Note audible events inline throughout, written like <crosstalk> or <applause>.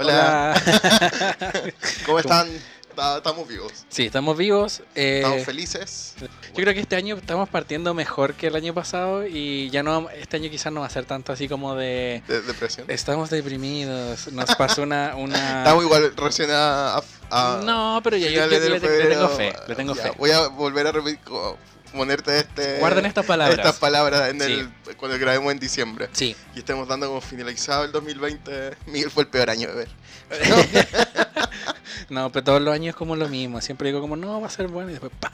Hola. <laughs> ¿Cómo están? Ta- Estamos vivos. Sí, estamos vivos. eh, Estamos felices. yo creo que este año estamos partiendo mejor que el año pasado y ya no, este año quizás no va a ser tanto así como de De depresión. estamos deprimidos. Nos pasó una, una... <laughs> Estamos igual recién a. No, pero ya yo, yo de le, le tengo fe, le tengo Ya, fe. Voy a volver a repetir. Ponerte este. Guarden estas palabras. Estas palabras en Sí. el, cuando grabemos en diciembre. Sí. Y estemos dando como finalizado el 2020. Miguel fue el peor año de ver. <laughs> No, pero todos los años es como lo mismo. Siempre digo como, no, va a ser bueno y después, pa,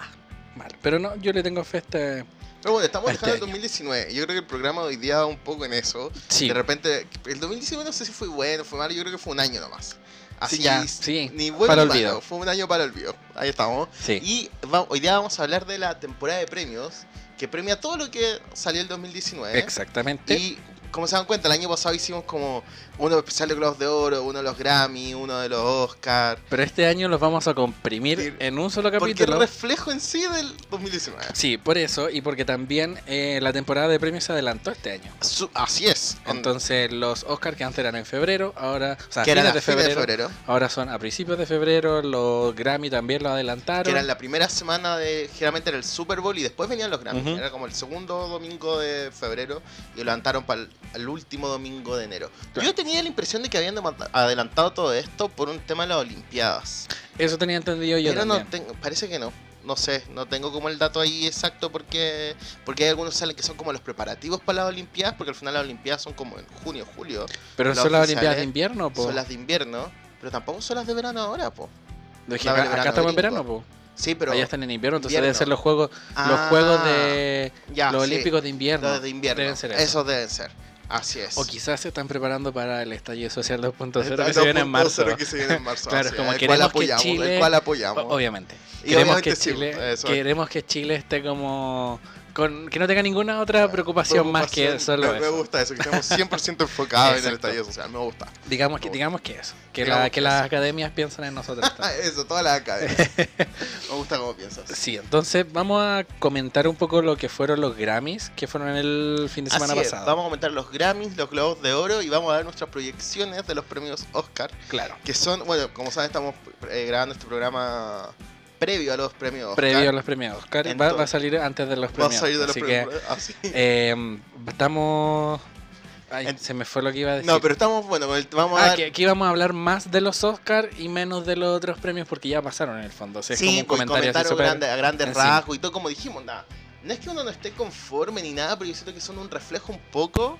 mal. Pero no, yo le tengo fe a este... Pero bueno, estamos Este dejando el año. 2019. Yo creo que el programa hoy día va un poco en eso. Sí. De repente, el 2019 no sé si fue bueno, fue malo. Yo creo que fue un año nomás. Así, Sí, ya, sí, ni bueno para olvido. Fue un año para olvido. Ahí estamos. Sí. Y va- hoy día vamos a hablar de la temporada de premios, que premia todo lo que salió el 2019. Exactamente. Y como se dan cuenta, el año pasado hicimos como uno especial de Globos de Oro, uno de los Grammy, uno de los Oscar. Pero este año los vamos a comprimir en un solo Porque el capítulo. reflejo en sí del 2019. Sí, por eso y porque también eh, la temporada de premios se adelantó este año. Su- así es. En- Entonces los Oscars que antes eran en febrero, ahora, o sea, que eran a de febrero, de febrero. ahora son a principios de febrero. Los Grammy también lo adelantaron. Que eran la primera semana de. Generalmente era el Super Bowl y después venían los Grammy. Era como el segundo domingo de febrero y lo levantaron para el, último domingo de enero. Claro. Yo tenía la impresión de que habían adelantado todo esto por un tema de las Olimpiadas. Eso tenía entendido yo Pero no también. tengo, parece que no. No sé, no tengo como el dato ahí exacto porque porque hay algunos salen que son como los preparativos para las Olimpiadas, porque al final las Olimpiadas son como en junio, julio. Pero las son las Olimpiadas de invierno, po. Son las de invierno, pero tampoco son las de verano ahora, po. Acá, acá estamos en verano, po. Sí, pero Allá están en invierno, entonces invierno. deben ser los juegos, los Ah, juegos de ya, los sí, olímpicos de invierno. los de invierno. Deben ser eso. Esos deben ser. Así es. O quizás se están preparando para el estallido social 2.0 Está que se viene en 2.0 marzo. Que se viene en marzo. <laughs> Claro, como el queremos cual que apoyamos, Chile- el cual apoyamos. Obviamente. Y Queremos que sí, Chile, eso. queremos que Chile esté como con que no tenga ninguna otra preocupación más que solo me, me eso. gusta eso, que estemos 100% enfocados en el estallido social. Me gusta. Digamos que digamos que eso, que, Digamos la, que que las eso. academias piensan en nosotros. <laughs> Eso, toda la academia. <laughs> me gusta cómo piensas. Sí, entonces vamos a comentar un poco lo que fueron los Grammys que fueron en el fin de semana Así es, pasado. Vamos a comentar los Grammys, los Globos de Oro y vamos a dar nuestras proyecciones de los premios Oscar. Claro. Que son, bueno, como saben, estamos eh, grabando este programa previo a los premios Oscar. Previo a los premios Oscar, va, Entonces- va a salir antes de los Va a premios. salir de los así premios. que así. eh, estamos Ay, En- se me fue lo que iba a decir. No, pero estamos, bueno, vamos a Ah, dar... que aquí vamos a hablar más de los Oscars y menos de los otros premios porque ya pasaron en el fondo. O sea, es como sí, un pues, comentario así grande- a grandes rasgos y todo como dijimos, nada. No es que uno no esté conforme ni nada, pero yo siento que son un reflejo un poco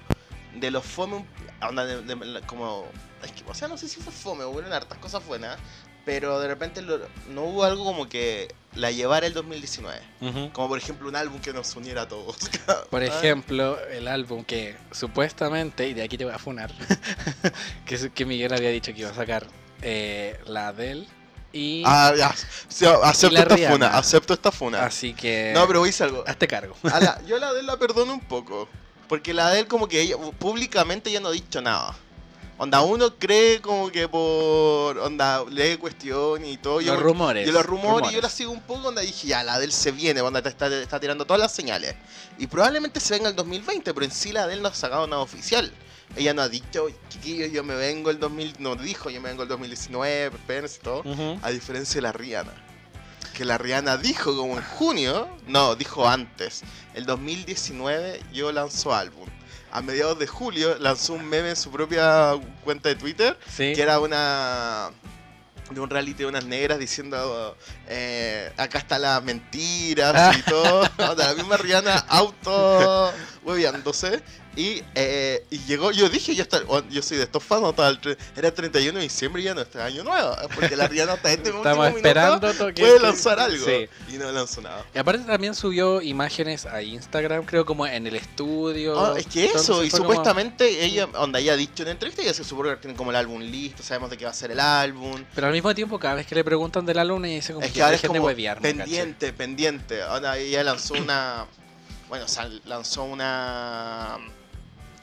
de los fome, onda de- como... Es que, o sea, no sé si fue fome, hubo hartas cosas buenas, pero de repente lo- no hubo algo como que la llevara el 2019. Ujú. Como por ejemplo un álbum que nos uniera a todos. <laughs> Por Ah, ejemplo, el álbum que supuestamente, y de aquí te voy a funar, <laughs> que, que Miguel había dicho que iba a sacar eh, la Adele y Ah, ya. Sí, acepto la esta Rihanna. funa, acepto esta funa. así que No, pero decir algo. hazte cargo. A la- yo a la de él la perdono un poco. Porque la de él como que ella, públicamente ya no ha dicho nada. Onda, uno cree como que por... Onda, lee cuestión y todo. Yo, los rumores. yo los rumores, yo la sigo un poco, onda dije, ya, la de él se viene, onda, te está, está tirando todas las señales. Y probablemente se venga el 2020, pero en sí la de él no ha sacado nada oficial. Ella no ha dicho, chiquillos, yo me vengo el 2000, no dijo, yo me vengo el 2019, espérense y todo. A diferencia de la Rihanna. Que la Rihanna dijo como en junio, no, dijo antes. El 2019 yo lanzó álbum. A mediados de julio lanzó un meme en su propia cuenta de Twitter, Sí. que era una de un reality de unas negras diciendo eh, acá está las mentiras y todo. <laughs> O sea, la misma Rihanna auto hueveándose. Y, eh, y llegó, yo dije, yo, está, oh, yo soy de estos fans, era el 31 de diciembre y ya no está año nuevo. Porque la Rihanna hasta este Estamos último esperando minuto puede lanzar algo. Sí. Y no lanzó nada. Y aparte también subió imágenes a Instagram, creo como en el estudio. Ah, es que eso, y como- supuestamente ella, onda, ella ha dicho en entrevista, ya se supone que tiene como el álbum listo, sabemos de qué va a ser el álbum. Pero al mismo tiempo, cada vez que le preguntan del álbum, ella dice como Es que ahora es como pendiente, pendiente. Ahora ella lanzó una, bueno, o sea, lanzó una,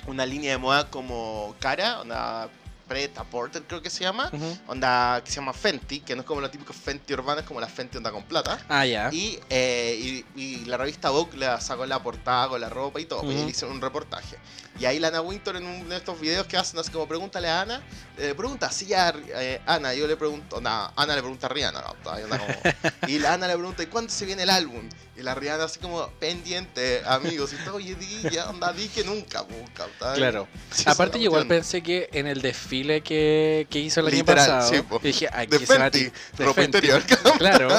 una línea de moda como cara, una Preta Porter, creo que se llama. Ujú. Onda que se llama Fenty, que no es como la típica Fenty urbana, es como la Fenty onda con plata. Ah, ya. Y, eh, y, y la revista Vogue le sacó la portada con la ropa y todo, pues, y Ujú. le hicieron un reportaje. Y ahí Lana Winter en uno de estos videos que hacen, así como pregúntale a Ana, le pregunta así a eh, Ana, yo le pregunto, no, Ana le pregunta a Rihanna, no, como- <laughs> y la Ana le pregunta, ¿y cuándo se viene el álbum? Y la Rihanna así como, pendiente, amigos, y todo, oye, di, ya, onda, di que nunca, nunca. Claro. Sí, Aparte, yo igual pensé que en el desfile que, que hizo el año Literal, pasado, sí, po. dije, aquí De se va a interior. <laughs> Claro.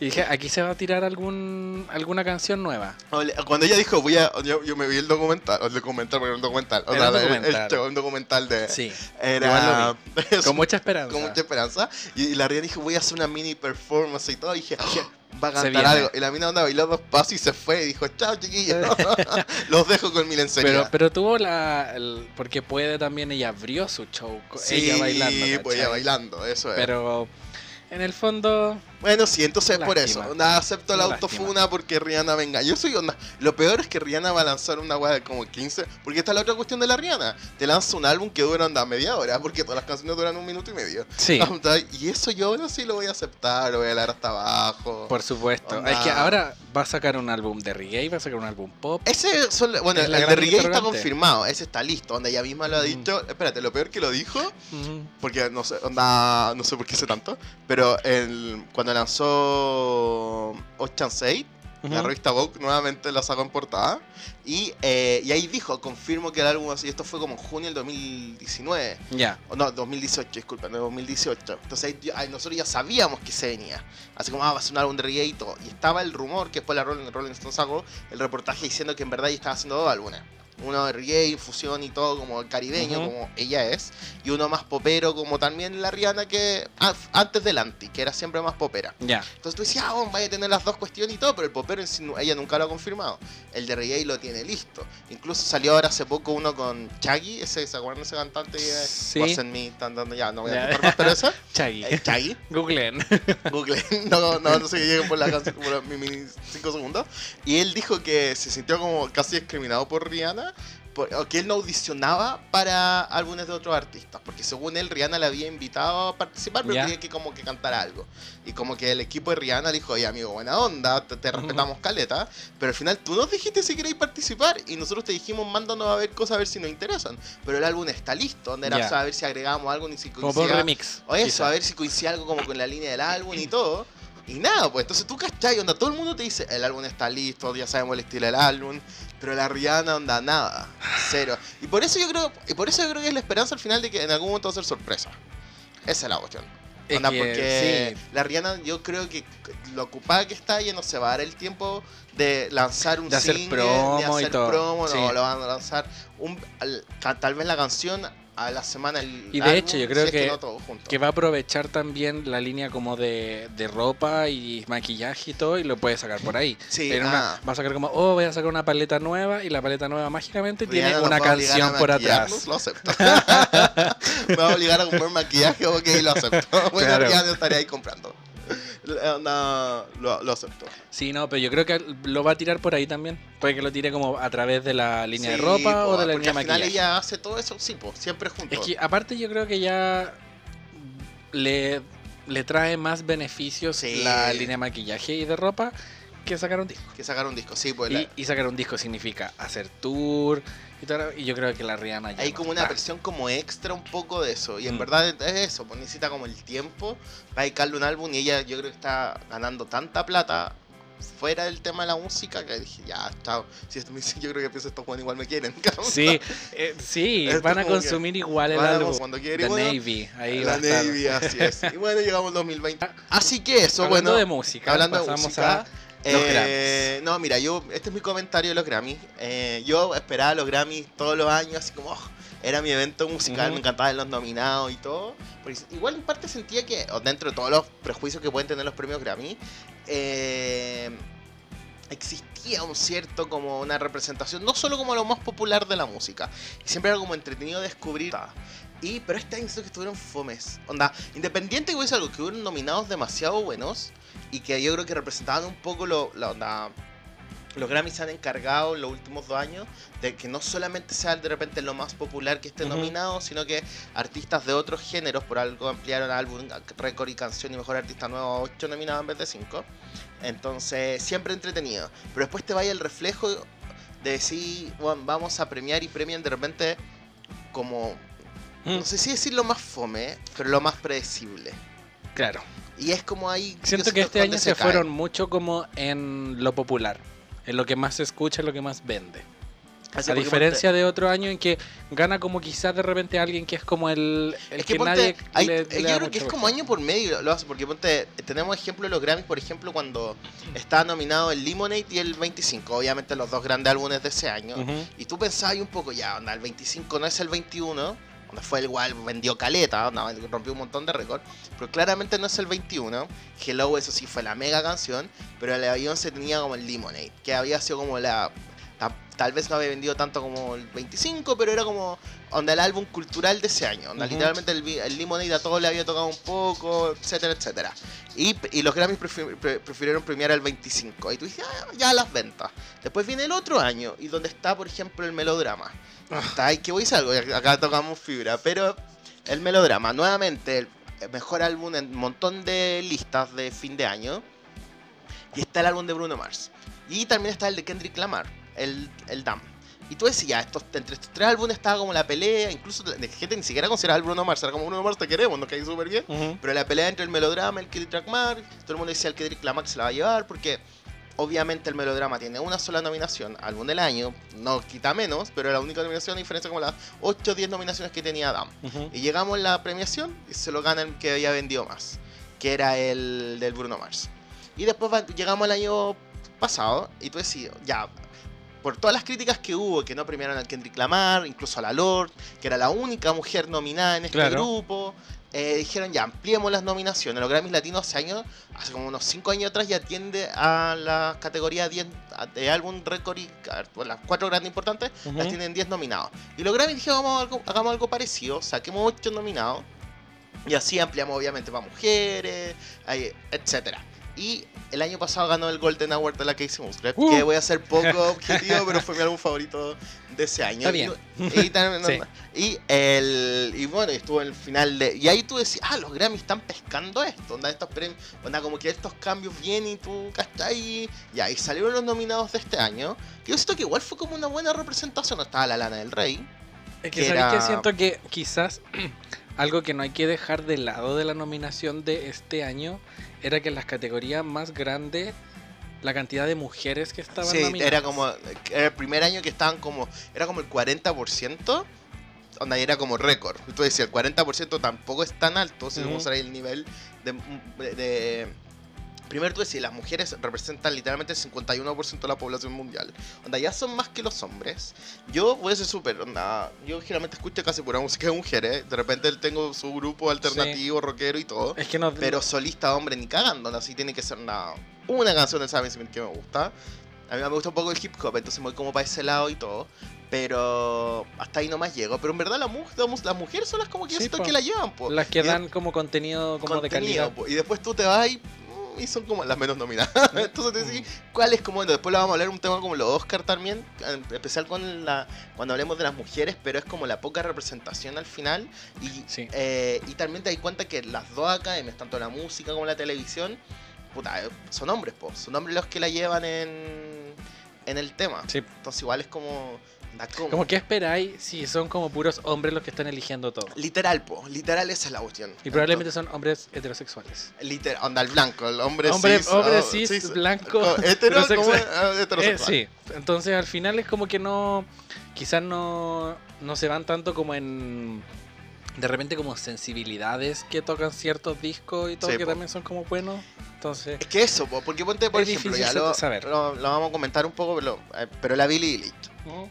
Y dije, aquí se va a tirar algún alguna canción nueva. Cuando ella dijo, voy a, yo, yo me vi el documental, el documental, un documental, o Era sea, un el documental. show, un documental de... Sí. Era... <laughs> Con mucha esperanza. con mucha esperanza. Y, y la Rihanna dijo, voy a hacer una mini performance y todo. Y dije, "Oh, <gasps> va a cantar algo. Y la mina onda bailó dos pasos y se fue. Y dijo, chao, chiquillos. <laughs> <laughs> Los dejo con mi lencería. Pero, pero tuvo la. el- porque puede también, ella abrió su show. sí, ella bailando. pues ella bailando, eso es. Pero en el fondo. Bueno, sí, entonces por Lástima. eso. Onda, acepto la Una autofuna porque Rihanna venga. Yo soy onda. Lo peor es que Rihanna va a lanzar una weá de como 15. Porque esta es la otra cuestión de la Rihanna. Te lanza un álbum que dura onda media hora. Porque todas las canciones duran un minuto y medio. Sí, <laughs> Onda, Y eso yo ahora sí lo voy a aceptar. Lo voy a dar hasta abajo. por supuesto. Onda. Es que ahora va a sacar un álbum de reggae, va a sacar un álbum pop. Ese son, bueno, Es el de Reggae está confirmado, ese está listo, donde ella misma lo ha Mm. dicho. Espérate, lo peor que lo dijo, Ujú. porque no sé, onda, no sé por qué sé tanto, pero el, cuando lanzó Ocean's 8, la Ujú. revista Vogue nuevamente la sacó en portada, y, eh, y ahí dijo, confirmo que el álbum así, esto fue como en junio del 2019, Ya. o no, 2018, disculpa, no, 2018. Entonces ahí, ya- nosotros ya sabíamos que se venía. Así como, ah, va a ser un álbum de reggae y todo. Y estaba el rumor que después la Rolling, Rolling Stone sacó el reportaje diciendo que en verdad ella estaba haciendo dos álbumes. Uno de reggae, fusión y todo, como caribeño, Ujú. como ella es. Y uno más popero, como también la Rihanna, que antes del anti, que era siempre más popera. Ya. Entonces tú decías, ah, vaya a tener las dos cuestiones y todo, pero el popero en sí ella nunca lo ha confirmado. El de reggae lo tiene listo. Incluso salió ahora hace poco uno con Chaggy, ese, ¿se acuerdan de ese cantante? Sí. Wasn't me, tan dando ya, no voy a contar más, pero esa. <laughs> Chaggy. eh, Chaggy, <laughs> Googleen. <laughs> Google, no, no, no sé que lleguen por la canción, por mi mini 5 segundos. Y él dijo que se sintió como casi discriminado por Rihanna, o que él no audicionaba para álbumes de otros artistas, porque según él Rihanna le había invitado a participar, pero quería que como que cantara algo. Y como que el equipo de Rihanna le dijo, oye amigo, buena onda, te, te respetamos caleta, pero al final tú nos dijiste si queréis participar y nosotros te dijimos, mándanos a ver cosas a ver si nos interesan. Pero el álbum está listo, donde era o sea, a ver si agregamos algo, ni si Como por coincidía- remix. o eso, quizá. a ver si coincide algo como con la línea del álbum y <laughs> todo. Y nada, pues entonces tú cachai, onda, todo el mundo te dice, el álbum está listo, ya sabemos el estilo del álbum, pero la Rihanna onda nada, cero. Y por eso yo creo, y por eso yo creo que es la esperanza al final de que en algún momento va a ser sorpresa. Esa es la cuestión. Es Onda, que, porque sí. la Rihanna yo creo que lo ocupada que está ella no se va a dar el tiempo de lanzar un De hacer single, promo de y hacer todo, promo, no, sí. lo van a lanzar un, tal vez la canción a la semana el Y de álbum, hecho, yo si creo es que- no. Que va a aprovechar también la línea como de, de ropa y maquillaje y todo y lo puede sacar por ahí. Sí, Tiene una- ah. va a sacar como, oh, voy a sacar una paleta nueva y la paleta nueva mágicamente tiene Rihanna nos una canción por atrás. Lo acepto. <laughs> Me va a obligar a comprar maquillaje, ok, lo acepto. <laughs> Bueno, Claro. Rihanna estaría ahí comprando. <laughs> No, lo, lo acepto. Sí, no, pero yo creo que lo va a tirar por ahí también. Puede que lo tire como a través de la línea de ropa po, o de la línea de al final maquillaje. ella hace todo eso, sí, po, siempre juntos. Es que aparte yo creo que ya le, le trae más beneficios Sí. la línea de maquillaje y de ropa que sacar un disco. Que sacar un disco, sí, pues Y, la- y sacar un disco significa hacer tour y, yo creo que la Rihanna ya hay no como una está. versión como extra un poco de eso. Y en Mm. verdad es eso, pues necesita como el tiempo para dedicarle un álbum y ella yo creo que está ganando tanta plata fuera del tema de la música que dije, ya, chao. Si esto me dice, yo creo que pienso estos jóvenes igual me quieren. <laughs> Sí, eh, sí, Esto van a consumir igual el álbum. cuando quiere, The bueno, Navy, ahí la. Navy, así es. Y bueno, llegamos al 2020. <laughs> Así que eso, Hablando bueno. de música, hablando de pasamos música, a los eh, No, mira, yo, este es mi comentario de los Grammys. Eh, yo esperaba los Grammys todos los años, así como, oh, era mi evento musical, Ujú. me encantaba ver los nominados y todo. Porque igual en parte sentía que, dentro de todos los prejuicios que pueden tener los premios Grammy, eh, existía un cierto como una representación, no solo como lo más popular de la música, y siempre era como entretenido descubrir. Y, pero este año que estuvieron fomes. Onda, independiente que hubiese algo, que hubieron nominados demasiado buenos y que yo creo que representaban un poco lo, la onda, los Grammys se han encargado en los últimos dos años de que no solamente sea de repente lo más popular que esté nominado, sino que artistas de otros géneros, por algo ampliaron álbum, récord y canción y mejor artista nuevo a 8 nominados en vez de 5. Entonces, siempre entretenido. Pero después te vaya el reflejo de decir, bueno, vamos a premiar y premian de repente como, Mm, no sé si decir lo más fome, pero lo más predecible. Claro. Y es como ahí... Siento que este año se, fueron mucho como en lo popular, en lo que más se escucha, en lo que más vende. Así a diferencia de otro año en que gana como quizás de repente alguien que es como el, el Es que, que, ponte, nadie hay- le, eh, le yo creo que es como año por medio lo hace, porque ponte, tenemos ejemplo de los Grammys, por ejemplo, cuando estaba nominado el Lemonade y el 25, obviamente los dos grandes álbumes de ese año, y tú pensabas ahí un poco, ya, onda, el 25 no es el 21, fue igual, vendió caleta, rompió un montón de récords, pero claramente no es el 21, Hello, eso sí fue la mega canción, pero el avión se tenía como el Lemonade, que había sido como la... ta- Tal vez no había vendido tanto como el 25, pero era como onda el álbum cultural de ese año. Onda, Ujú. Literalmente el, el Lemonade a todos le había tocado un poco, etcétera, etcétera. Y, y los Grammys prefi- pre- prefirieron premiar el 25. Y tú dices, "Ah, ya las ventas. Después viene el otro año, y donde está, por ejemplo, el melodrama. Ah. Está ahí que voy a algo, acá tocamos fibra, pero el melodrama, nuevamente, el el mejor álbum en un montón de listas de fin de año. Y está el álbum de Bruno Mars. Y también está el de Kendrick Lamar, el, el Damn. Y tú decías, estos, entre estos tres álbumes estaba como la pelea, incluso de gente ni siquiera consideraba al Bruno Mars, era como Bruno Mars te queremos, nos cae súper bien. Ujú. Pero la pelea entre el melodrama y el Kendrick Lamar, todo el mundo decía el Kendrick Lamar se la va a llevar porque obviamente el melodrama tiene una sola nominación, álbum del año, no quita menos, pero la única nominación a diferencia como las 8 o 10 nominaciones que tenía Adam. Y llegamos a la premiación y se lo gana el que había vendido más, que era el del Bruno Mars. Y después va- llegamos al año pasado y tú decís, ya, por todas las críticas que hubo, que no premiaron al Kendrick Lamar, incluso a la Lord, que era la única mujer nominada en este Claro. grupo, eh, dijeron ya, ampliemos las nominaciones. Los Grammys Latinos hace años, hace como unos 5 años atrás, ya atiende a la categoría 10 de álbum, récord y bueno, las cuatro grandes importantes, las tienen 10 nominados. Y los Grammys dijeron, vamos a algo- hagamos algo parecido, saquemos 8 nominados. Y así ampliamos obviamente para mujeres, ahí, etcétera. Y el año pasado ganó el Golden Award de la Casey Musgrave, Uh. que voy a ser poco <laughs> objetivo, pero fue mi álbum favorito de ese año. Está bien. Y, y <laughs> Sí. y el y bueno, estuvo en el final de y ahí tú decís, ah, los Grammys están pescando esto, onda estos premios, onda como que estos cambios vienen y tú ahí y ahí salieron los nominados de este año. Que yo siento que igual fue como una buena representación, estaba la Lana del Rey. Es que, que era- siento que quizás <clears throat> algo que no hay que dejar de lado de la nominación de este año era que en las categorías más grandes la cantidad de mujeres que estaban Sí, nominadas. era como era el primer año que estaban como era como el 40%. Onda, era como récord. Tú decías, el 40% tampoco es tan alto, si Ujú. vamos a ver el nivel de, de- de- Primero tú decías, las mujeres representan literalmente el 51% de la población mundial. Onda, ya son más que los hombres. Yo voy a ser súper, onda, yo generalmente escucho casi pura música de mujeres. De repente tengo su grupo alternativo, rockero y todo. Es que no. Pero solista hombre ni cagando, así tiene que ser una, una canción de Sam Smith que me gusta. A mí me gusta un poco el hip hop, entonces me voy como para ese lado y todo. Pero hasta ahí nomás llego. Pero en verdad la mu- la mu- las mujeres son las como que Sí, po. que la llevan, po. las que de- dan como contenido como de contenido, calidad. po. Y después tú te vas y, y son como las menos nominadas. <laughs> entonces te decís, ¿cuál es como? Después lo vamos a hablar un tema como los Oscar también, en especial con la cuando hablemos de las mujeres, pero es como la poca representación al final. Y, Sí. eh, y también te das cuenta que las dos academias, tanto la música como la televisión, puta, eh, son hombres, po. Son hombres los que la llevan en, en el tema. Sí. Entonces igual es como... como- Como que esperáis si son como puros hombres los que están eligiendo todo. Literal, po. Literal esa es la cuestión. Y probablemente son hombres heterosexuales. Literal, onda el blanco, el hombre, Hombre- cis. hombre oh, cis, blanco, co- hetero, heterosexual. Ah, Eh, sí, entonces al final es como que no, quizás no, no se van tanto como en, de repente como sensibilidades que tocan ciertos discos y todo, Sí, que po. también son como buenos. Entonces, Es que eso, po, porque ponte, por ejemplo, ya lo, saber. Lo, lo vamos a comentar un poco, pero, eh, pero la Billie Eilish,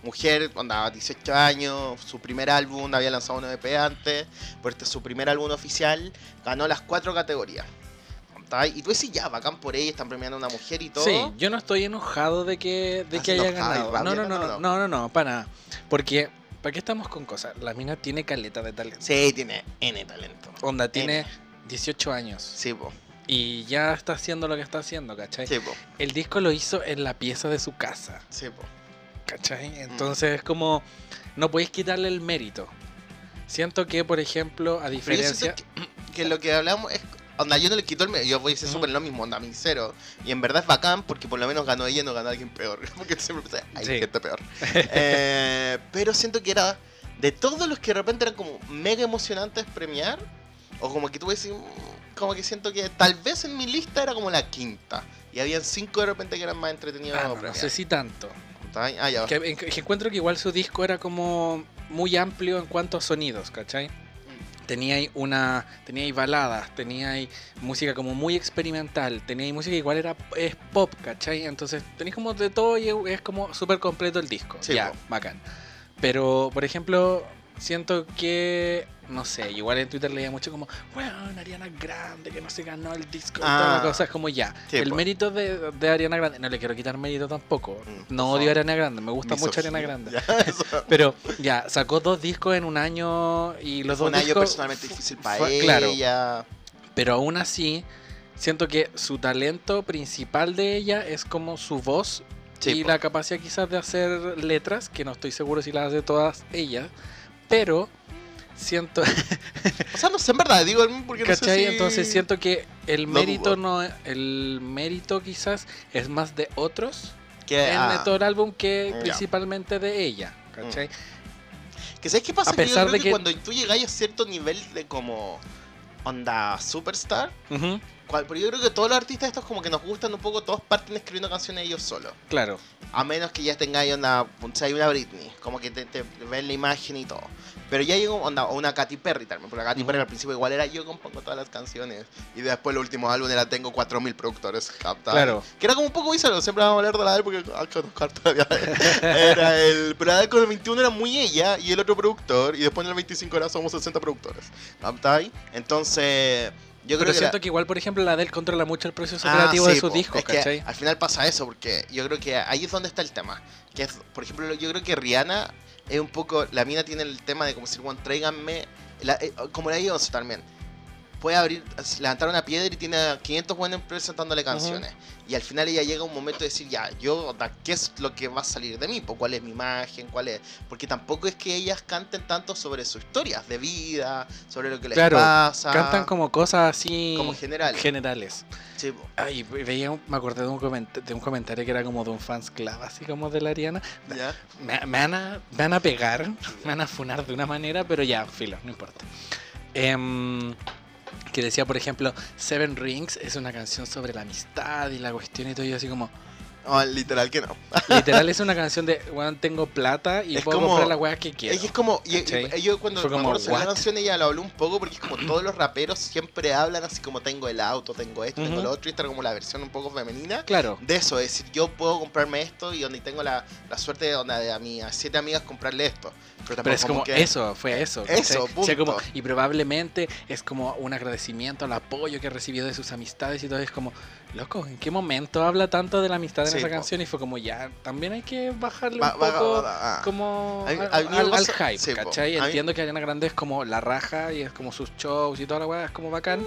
mujer, andaba 18 años, su primer álbum, había lanzado un EP antes, por este es su primer álbum oficial, ganó las cuatro categorías. Y tú decís, ya, bacán por ella, están premiando a una mujer y todo. sí, yo no estoy enojado de que, de ¿Estás que haya ganado. rabia? No, no, no, No, no, no, no, no, no, para nada. Porque, ¿para qué estamos con cosas? La mina tiene caleta de talento. Sí, tiene N talento. Onda, tiene N. 18 años. Sí, po. Y ya está haciendo lo que está haciendo, ¿cachai? Sí, po. El disco lo hizo en la pieza de su casa, Sí, po. ¿cachai? Entonces es como, no podéis quitarle el mérito. Siento que, por ejemplo, a diferencia... que, que lo que hablamos es. Onda, yo no le quito el medio, yo voy a decir Ujú. súper lo mismo, onda, a mí cero. Y en verdad es bacán porque por lo menos ganó ella y no ganó alguien peor. <laughs> Porque siempre pensé, hay Sí. gente peor. <laughs> Eh, pero siento que era de todos los que de repente eran como mega emocionantes premiar, o como que tú ves, como que siento que tal vez en mi lista era como la quinta. Y habían cinco de repente que eran más entretenidos Ah, no, no sé si tanto. Ah, ya. Que, que encuentro que igual su disco era como muy amplio en cuanto a sonidos, ¿cachai? Tenía ahí una. Tenía ahí baladas, tenía ahí música como muy experimental, tenía ahí música que igual era es pop, ¿cachai? Entonces tenéis como de todo y es como súper completo el disco. Sí, ya, po. bacán. Pero, por ejemplo, siento que. No sé, igual en Twitter leía mucho como, bueno, Ariana Grande, que no se ganó el disco Ah. cosa. Es como ya. Sí, el mérito de, de Ariana Grande, no le quiero quitar mérito tampoco. Mm, No odio a Ariana Grande, me gusta mucho Ariana. Grande. <laughs> Ya. <laughs> Pero ya, sacó dos discos en un año y los dos un año discos. personalmente difícil para ella. claro. Pero aún así, siento que su talento principal de ella es como su voz Sí, y la capacidad quizás de hacer letras, que no estoy seguro si las hace todas ella, pero siento, <laughs> O sea, no sé, en verdad, digo, porque no sé ¿cachai? si- Entonces siento que el mérito dudo. no, el mérito quizás es más de otros que, en ah, todo el álbum que principalmente de ella, ¿cachai? que ¿sabes qué pasa? a Que yo pesar creo de que, que- cuando tú llegáis a cierto nivel de como onda superstar, Ujú, cual- pero yo creo que todos los artistas estos como que nos gustan un poco, todos parten escribiendo canciones ellos solos. claro. A menos que ya tengáis sea, hay una Britney, como que te, te ven la imagen y todo. Pero ya llegó onda, o una Katy Perry también, porque la Katy Ujú. Perry al principio igual era yo compongo todas las canciones. Y después el último álbum era tengo 4000 productores. ¿captas? Claro. Que era como un poco bizarro, siempre vamos a hablar de la de porque ah, conozco todavía. <laughs> Era el. Pero la con el 21 era muy ella y el otro productor. Y después en el 25 era somos 60 productores. ¿captai? Entonces. Yo Pero creo que. la- siento que igual, por ejemplo, la del controla mucho el proceso Ah, creativo de sí, sus discos, que ¿cachai? al final pasa eso, porque yo creo que ahí es donde está el tema. Que es, por ejemplo, yo creo que Rihanna es un poco. La mina tiene el tema de como decir, bueno, tráiganme. la- eh, como la Beyoncé también. Puede abrir, levantar una piedra y tiene a 500 buenos presentándole canciones. Y al final ella llega a un momento de decir, ya, yo, ¿qué es lo que va a salir de mí? Po, ¿Cuál es mi imagen? ¿Cuál es? Porque tampoco es que ellas canten tanto sobre sus historias de vida, sobre lo que les Claro, pasa. Cantan como cosas así como general. generales. Sí. Ay, veía, un- me acordé de un, de un comentario que era como de un fans club, así como de la Ariana. ¿Ya? Me, me van a, me van a pegar, <laughs> me van a funar de una manera, pero ya, filo, no importa. Em, que decía, por ejemplo, Seven Rings es una canción sobre la amistad y la cuestión y todo, y así como, No, literal que no. <laughs> literal es una canción de, bueno, tengo plata y Es puedo como- comprar la weá que quiero. Es que es como, y, y- yo cuando Fue como, de la canción ella lo habló un poco porque es como todos los raperos siempre hablan así como tengo el auto, tengo esto, tengo lo otro, y esta como la versión un poco femenina Claro, de eso, es decir, yo puedo comprarme esto y donde tengo la, la suerte de, donde de a mis siete amigas comprarle esto. Pero, Pero es como que- eso, fue eso. Eso, ¿cachai? O sea, como- punto. y probablemente es como un agradecimiento al apoyo que recibió de sus amistades y todo. Es como, loco, ¿en qué momento habla tanto de la amistad en Sí, esa po. canción? Y fue como, ya, también hay que bajarle Va- un poco ah. como A a me al- al hype, sí. ¿cachai? A Entiendo que Ariana Grande es como la raja y es como sus shows y toda la weá, es como bacán.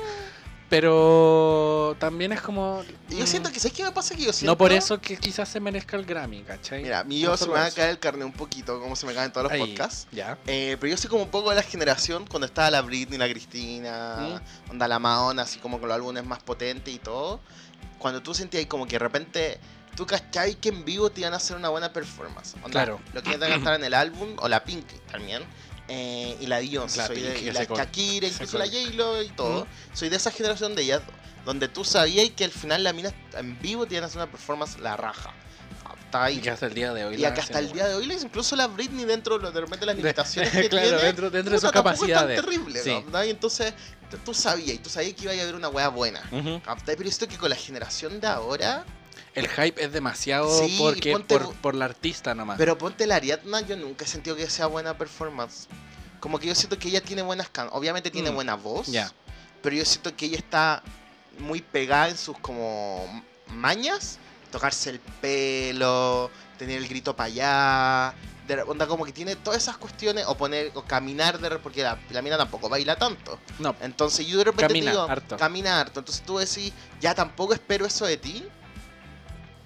Pero también es como... Yo mm, siento que, ¿sabes qué me pasa? Que yo siento... No por eso que quizás se merezca el Grammy, ¿cachai? Mira, a mí No yo se me va a caer el carne un poquito, como se me caen todos los Ahí, podcasts. Ya. Eh, pero yo soy como un poco de la generación cuando estaba la Britney, la Cristina, onda la Madonna, así como con los álbumes más potentes y todo. Cuando tú sentías como que de repente tú cachai que en vivo te iban a hacer una buena performance. Onda, Claro. Lo que a cantar en el álbum, o la Pink también. eh, y la Beyoncé, La soy de- Pink, y la Shakira, incluso la J-Lo y todo. Soy de esa generación de ellas donde tú sabías que al final la mina en vivo te iban a hacer una performance la raja. Y que hasta el día de hoy Y acá hasta el día de hoy, incluso la Britney dentro de repente las limitaciones <laughs> que claro, tiene, dentro, dentro de sus tampoco es tan capacidades. terrible, Sí. ¿no? Y entonces tú sabías, y tú sabías que iba a haber una wea buena. Ujú. ¿captai? Pero esto que con la generación de ahora, El hype es demasiado Sí, porque ponte- por, por la artista nomás. pero ponte la Ariadna, yo nunca he sentido que sea buena performance. Como que yo siento que ella tiene buenas can obviamente tiene Mm, buena voz, ya. pero yo siento que ella está muy pegada en sus como mañas, tocarse el pelo, tener el grito para allá, de- onda como que tiene todas esas cuestiones, o poner, o caminar, de, porque la, la mina tampoco baila tanto. No, Entonces yo de repente Camina digo, harto. camina harto. Entonces tú decís, ya tampoco espero eso de ti,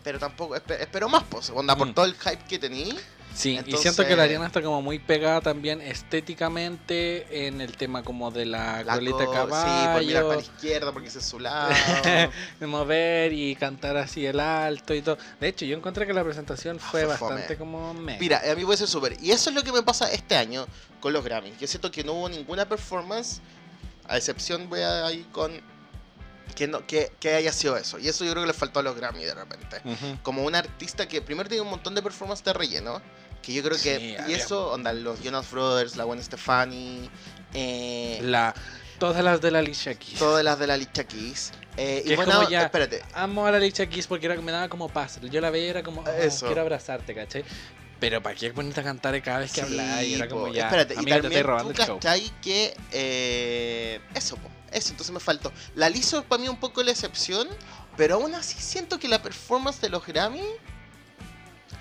pero tampoco espe- espero más, pues, onda, por Mm. todo el hype que tení. sí, y siento que la Ariana está como muy pegada también estéticamente en el tema como de la, La colita de co- Sí, por mirar para caballo, la izquierda porque ese es su lado. <laughs> de mover y cantar así el alto y todo. De hecho, yo encontré que la presentación fue fue fome. bastante como meh. Mira, a mí puede ser súper. Y eso es lo que me pasa este año con los Grammys. Yo siento que no hubo ninguna performance, a excepción voy a ir con que, no, que, que haya sido eso. Y eso yo creo que le faltó a los Grammys de repente. Ujú. Como un artista que primero tiene un montón de performances de relleno, que yo creo que... Sí, y había- eso, onda, los Jonas Brothers, la Gwen Stefani, eh, La, todas las de la Alicia Keys. todas las de la Licha Keys. Eh, y bueno, ya- espérate. Amo a la Alicia Keys porque era, me daba como paz. Yo la veía y era como, oh, Eso. quiero abrazarte, ¿cachai? Pero ¿para qué ponerte a cantar cada vez que Sí? Y era como po. ya, Espérate, y amiga, te también estoy robando tú el show. que... eh, eso, po, eso, entonces me faltó. La Lizo para mí un poco la excepción, pero aún así siento que la performance de los Grammy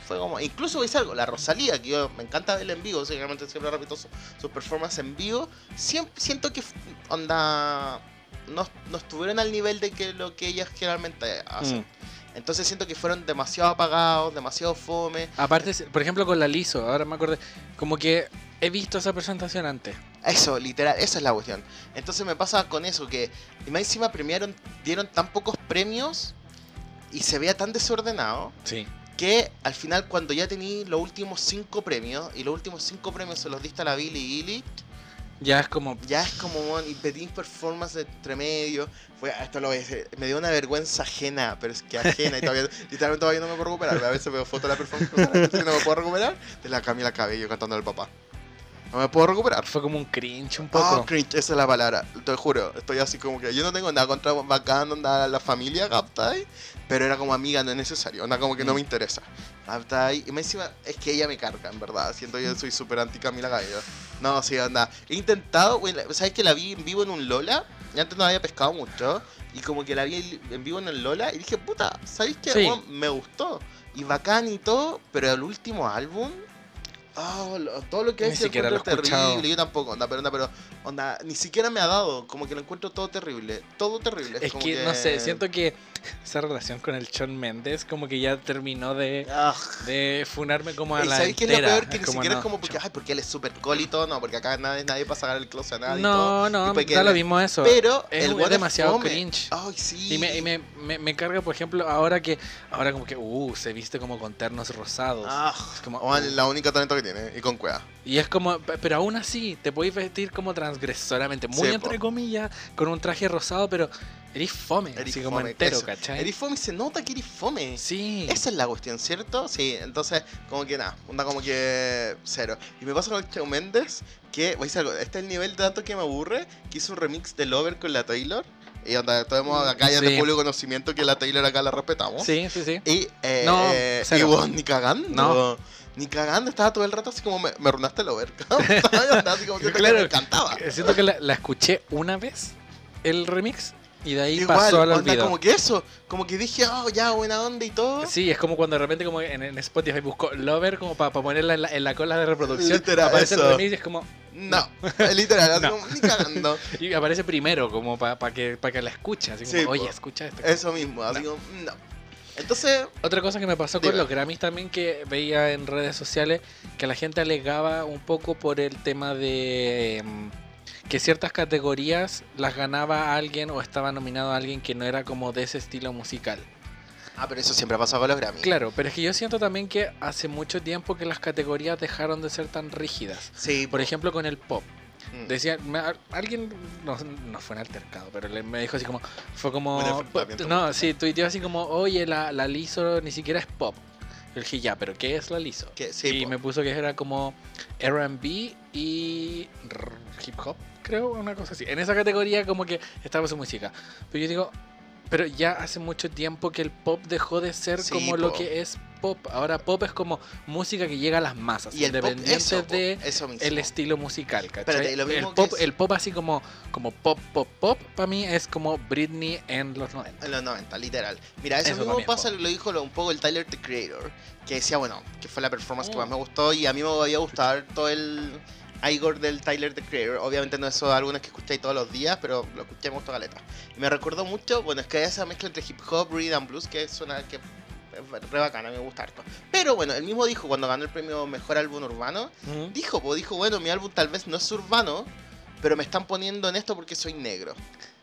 fue como... Incluso decir algo, la Rosalía, que yo me encanta verla en vivo, seguramente siempre repito su, su performance en vivo, siempre, siento que onda... No, no estuvieron al nivel de que lo que ellas generalmente hacen. Mm. Entonces siento que fueron demasiado apagados, demasiado fome. Aparte, por ejemplo, con la Liso, ahora me acordé, como que he visto esa presentación antes. Eso, literal, esa es la cuestión. Entonces me pasa con eso, que y más encima premiaron, dieron tan pocos premios y se veía tan desordenado Sí. que al final cuando ya tení los últimos cinco premios y los últimos cinco premios se los diste a la Billie Eilish, Ya es como, ya es como un y pedí performance entre medio. Fue, esto lo voy a decir, me dio una vergüenza ajena, pero es que ajena y todavía, <laughs> literalmente todavía no me puedo recuperar. A veces veo fotos de la performance no me puedo recuperar, de la Camila Cabello cantando al papá. No me puedo recuperar. fue como un cringe un Oh, poco. cringe, esa es la palabra. Te juro, estoy así como que yo no tengo nada contra bacán, onda la familia, ¿captai? Pero era como amiga, no es necesario, onda como que no Mm. me interesa. ¿Captai? Y me encima, es que ella me carga, en verdad. Siento yo soy súper anti Camila Gallo. No, sí, onda. He intentado, güey, ¿sabes que la vi en vivo en un Lola? Y antes no había pescado mucho. Y como que la vi en vivo en el Lola y dije, puta, ¿sabéis qué? Sí. Me gustó. Y bacán y todo, pero el último álbum. Oh, lo- todo lo que hay lo he terrible. escuchado. Yo tampoco, onda, pero, onda, pero onda, ni siquiera me ha dado. Como que lo encuentro todo terrible. Todo terrible. Es como que, no sé, siento que <laughs> esa relación con el Shawn Mendes como que ya terminó de, Ah. de funarme como a ¿Y la sabéis qué es lo peor? Que ni como, siquiera no, es como porque, ay, porque él es súper cólito, no, porque acá nadie, nadie para sacar el closet a nadie. y No, todo. no, Y da lo mismo eso. Pero es, el es demasiado fome. cringe. Ay, sí. Y, me, y me, me, me carga, por ejemplo, ahora que ahora como que, uh, se viste como con ternos rosados. Ah, Es como, uh. la única talento que tiene, y con cueva. Y es como, pe- pero aún así, te podéis vestir como transgresoramente, muy Sí, entre po. comillas, con un traje rosado, pero eres fome, así como fome, entero, eso. ¿cachai? Eres fome y se nota que eres fome. Sí. Esa es la cuestión, ¿cierto? Sí, entonces, como que nada, onda como que cero. Y me pasa con el Shawn Mendes, que, voy a decir algo, este es el nivel de tanto que me aburre, que hizo un remix de Lover con la Taylor. Y onda, tenemos acá ya Sí. de público conocimiento que la Taylor acá la respetamos. Sí, sí, sí. Y, eh, No, eh, y vos, ni cagando. No. Ni cagando, estaba todo el rato así como me, me arruinaste el over. <laughs> Estaba así como siento que Claro. me encantaba. Siento que la, la escuché una vez, el remix, y de ahí Igual, pasó al olvido. como que eso, como que dije, oh, ya, buena onda y todo. Sí, es como cuando de repente como en, en Spotify busco Lover como para ponerla en la, en la cola de reproducción. Literal, aparece eso. el remix y es como... No, literal, así <laughs> No. como, ni cagando. <laughs> Y aparece primero como para que, pa que la escuche. Así como, Sí, oye, escucha esto. Eso mismo, así como, no. Entonces, Otra cosa que me pasó con los Grammys también que veía en redes sociales, que la gente alegaba un poco por el tema de em, que ciertas categorías las ganaba alguien o estaba nominado a alguien que no era como de ese estilo musical. ah, pero eso siempre ha pasado con los Grammy. Claro, pero es que yo siento también que hace mucho tiempo que las categorías dejaron de ser tan rígidas. Sí, Por ejemplo, con el pop. Mm. Decía, me- alguien, no, no fue en altercado, pero le- me dijo así como, fue como, no, sí, tuiteó así como, oye, la, la liso ni siquiera es pop. Yo dije, ya, pero ¿qué es la liso? Sí, y me puso que era como R&B y hip hop, creo, una cosa así. En esa categoría como que estaba su música. Pero yo digo, Pero ya hace mucho tiempo que el pop dejó de ser Sí, como lo que es pop. Ahora pop es como música que llega a las masas, Y el pop, independiente eso, de eso mismo. el estilo musical, ¿cachai? Espérate, lo mismo el, pop, es- el pop así como, como pop, pop, pop, para mí es como Britney en los 90. En los 90, literal. Mira, eso, Eso mismo pasa, lo dijo un poco el Tyler The Creator, que decía, bueno, que fue la performance que Mm. más me gustó y a mí me había gustado todo el Igor del Tyler The Creator. Obviamente no es esos álbumes que escucháis todos los días, pero lo escuché me gustó caleta. Y me recordó mucho, bueno, es que hay esa mezcla entre hip hop, rhythm blues que suena que es re bacana, me gusta harto. Pero bueno, él mismo dijo cuando ganó el premio Mejor Álbum Urbano, dijo, pues dijo, bueno, mi álbum tal vez no es urbano, pero me están poniendo en esto porque soy negro.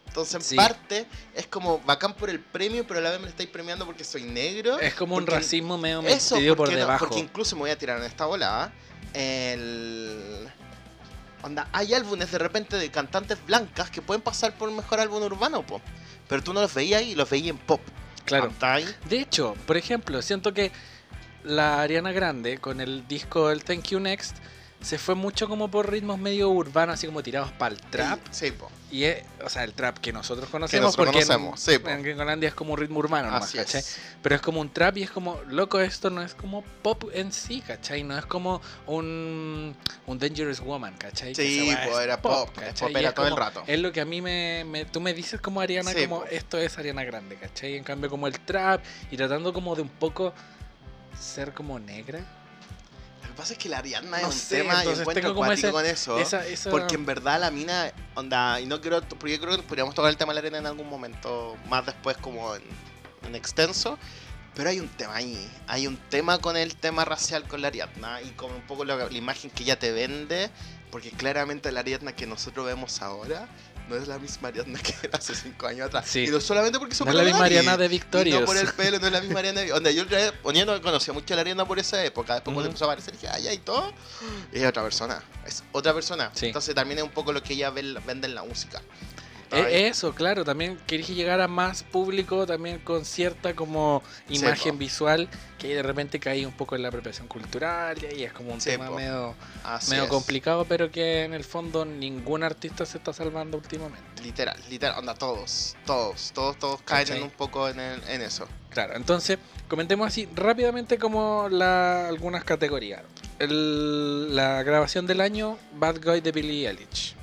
Entonces, en Sí. parte, es como bacán por el premio, pero a la vez me lo estáis premiando porque soy negro. Es como un racismo medio metido por porque, no- debajo. porque incluso me voy a tirar en esta volada. El. Onda, hay álbumes de repente de cantantes blancas que pueden pasar por mejor álbum urbano, po. Pero tú no los veías ahí, los veías en pop. Claro. De hecho, por ejemplo, siento que la Ariana Grande con el disco El Thank You Next se fue mucho como por ritmos medio urbanos, así como tirados para el trap. Sí, po. Y es, o sea, el trap que nosotros conocemos, nosotros porque en- conocemos, sí, po. en, Gringolandia es como un ritmo urbano, nomás, Así ¿cachai? es. Pero es como un trap y es como, loco, esto no es como pop en sí, ¿cachai? No es como un, un Dangerous Woman, ¿cachai? Que Sí, weá po, era pop, ¿cachai? pop era todo el como- rato. Es lo que a mí me, me- Tú me dices como Ariana, Sí, como esto es Ariana Grande, ¿cachai? En cambio como el trap y tratando como de un poco ser como negra. Lo que pasa es que la Ariana es No un sé, tema y encuentro como ese- con eso. Esa, esa... Porque en verdad la mina, onda, y no quiero, porque yo creo que podríamos tocar el tema de la arena en algún momento, más después como en, en extenso, pero hay un tema ahí, hay un tema con el tema racial con la Ariadna y con un poco la, la imagen que ella te vende, porque claramente la Ariadna que nosotros vemos ahora no es la misma Ariadna <laughs> que era hace cinco años atrás. Sí. Y no solamente porque son no es la misma Gaby, Ariana de Victorious. no por el pelo, no es la misma Ariana. Onda, yo otra vez, yo no conocía mucho a la Ariana por esa época. Después cuando empezó a aparecer, dije, ay, y todo. Y es otra persona. Es otra persona. Sí. Entonces también es un poco lo que ella ve- vende en la música. E- Eso, claro, también querés llegar a más público, también con cierta como imagen visual, que de repente cae un poco en la apropiación cultural y es como un tema medio, medio complicado, pero que en el fondo ningún artista se está salvando últimamente. Literal, literal. Onda, todos, todos, todos, todos caen un poco en, el- en eso. Claro, entonces comentemos así rápidamente como la, algunas categorías. El- la grabación del año, Bad Guy de Billie Eilish.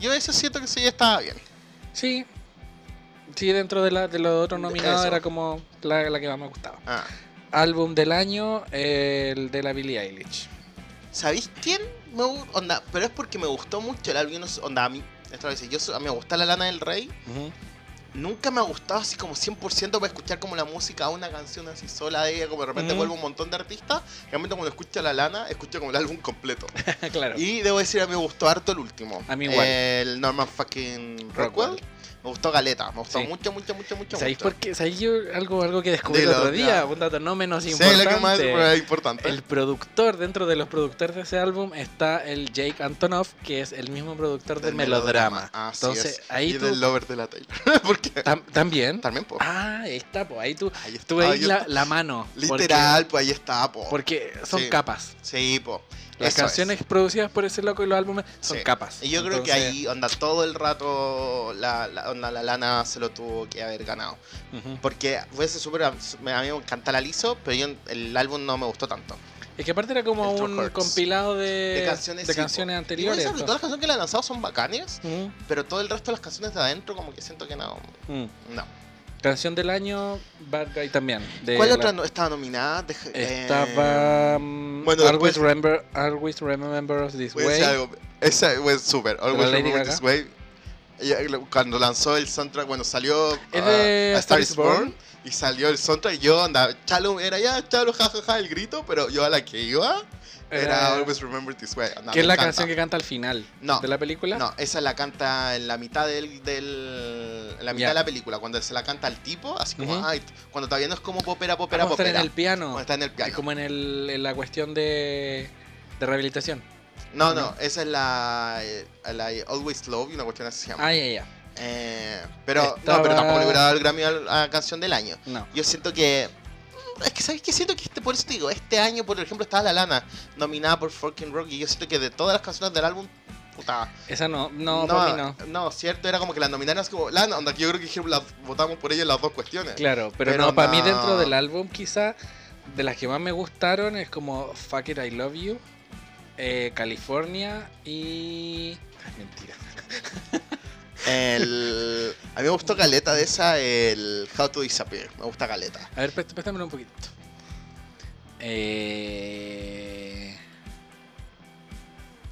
Yo eso siento que sí estaba bien. Sí, sí, dentro de, la, de los otros nominados Eso. era como la, la que más me gustaba. Ah. Álbum del año, el de la Billie Eilish. ¿Sabéis quién? Me, onda, pero es porque me gustó mucho el álbum. Onda, a mí, esto lo dice, yo so- a mí me gusta la lana del rey. Nunca me ha gustado así como 100% para escuchar como la música, una canción así sola de ella, como de repente Ujú. vuelvo un montón de artistas. Realmente cuando escucho la lana, escucho como el álbum completo. <laughs> claro. Y debo decir, a mí me gustó harto el último. A mí igual. El Norman fucking Rockwell. Rockwell. Me gustó Galeta, me gustó Sí. mucho, mucho, mucho, mucho. ¿Sabéis por qué? ¿Sabéis yo algo, algo que descubrí el otro ya. día? Un dato no menos Sí, importante. que más es importante. El productor, dentro de los productores de ese álbum, está el Jake Antonoff, que es el mismo productor de Del Melodrama. Así Entonces, es. ahí y tú... del lover de la Taylor. <laughs> Porque tam- ¿También? también, pues. Ah, ahí está, pues ahí tú, ahí está. tú ahí la, mano. Literal, pues ahí está, po. Porque, porque son Sí. capas. Sí, po. Las Eso es. canciones producidas por ese loco y los álbumes son Sí. capas. Y yo creo que ahí, onda, todo el rato la, la, onda, la lana se lo tuvo que haber ganado. Porque fue ese súper. A mí me encanta la liso, pero yo, el álbum no me gustó tanto. Es que aparte era como El un compilado de, De canciones, de sí, canciones Igual anteriores. esa- todas las canciones que le han lanzado son bacanes, pero todo el resto de las canciones de adentro, como que siento que no. Mm. No. Canción del año, Bad Guy también. de ¿Cuál la- otra no- estaba nominada? Eh, Estaba. mm, bueno, Always, después- remember, Always Remember This Way. algo. Esa fue súper. Always Remember Gaga? This Way. Lo- cuando lanzó el soundtrack, bueno, salió de A Star is Born Born. y salió el soundtrack y yo anda, chalo, era ya, chalo, jajaja, el grito, pero yo a la que iba era Always Remember This Way. Anda, que es la encanta. canción que canta al final No, de la película. No, esa la canta en la mitad del, del en la mitad Ya. de la película, cuando se la canta al tipo, así como, Ujú. ay, cuando todavía no es como popera, popera, Vamos a estar popera. en el piano. Cuando está en el piano. Como en, el, en la cuestión de, de rehabilitación. No, ¿no? no, esa es la, eh, la Always Love una cuestión así se llama. Ah, ya, ya. Eh, pero, no, Estaba- pero tampoco le hubiera dado el Grammy a la canción del año. No. Yo siento que. Es que, ¿sabes qué? Siento que este, por eso te digo, este año, por ejemplo, estaba La Lana nominada por Fucking Rock. Y yo siento que de todas las canciones del álbum, puta. Esa no, no, mí no. no, cierto, era como que la nominaron así como, la, onda, que yo creo que dijeron, las, votamos por ella en las dos cuestiones. Claro, pero, Pero no, para mí no. dentro del álbum quizá, de las que más me gustaron es como Fuck It, I Love You, eh, California y... Ay, mentira. <laughs> El, a mí me gustó caleta de esa, el How to Disappear. Me gusta caleta. A ver, préstamelo un poquito. Eh...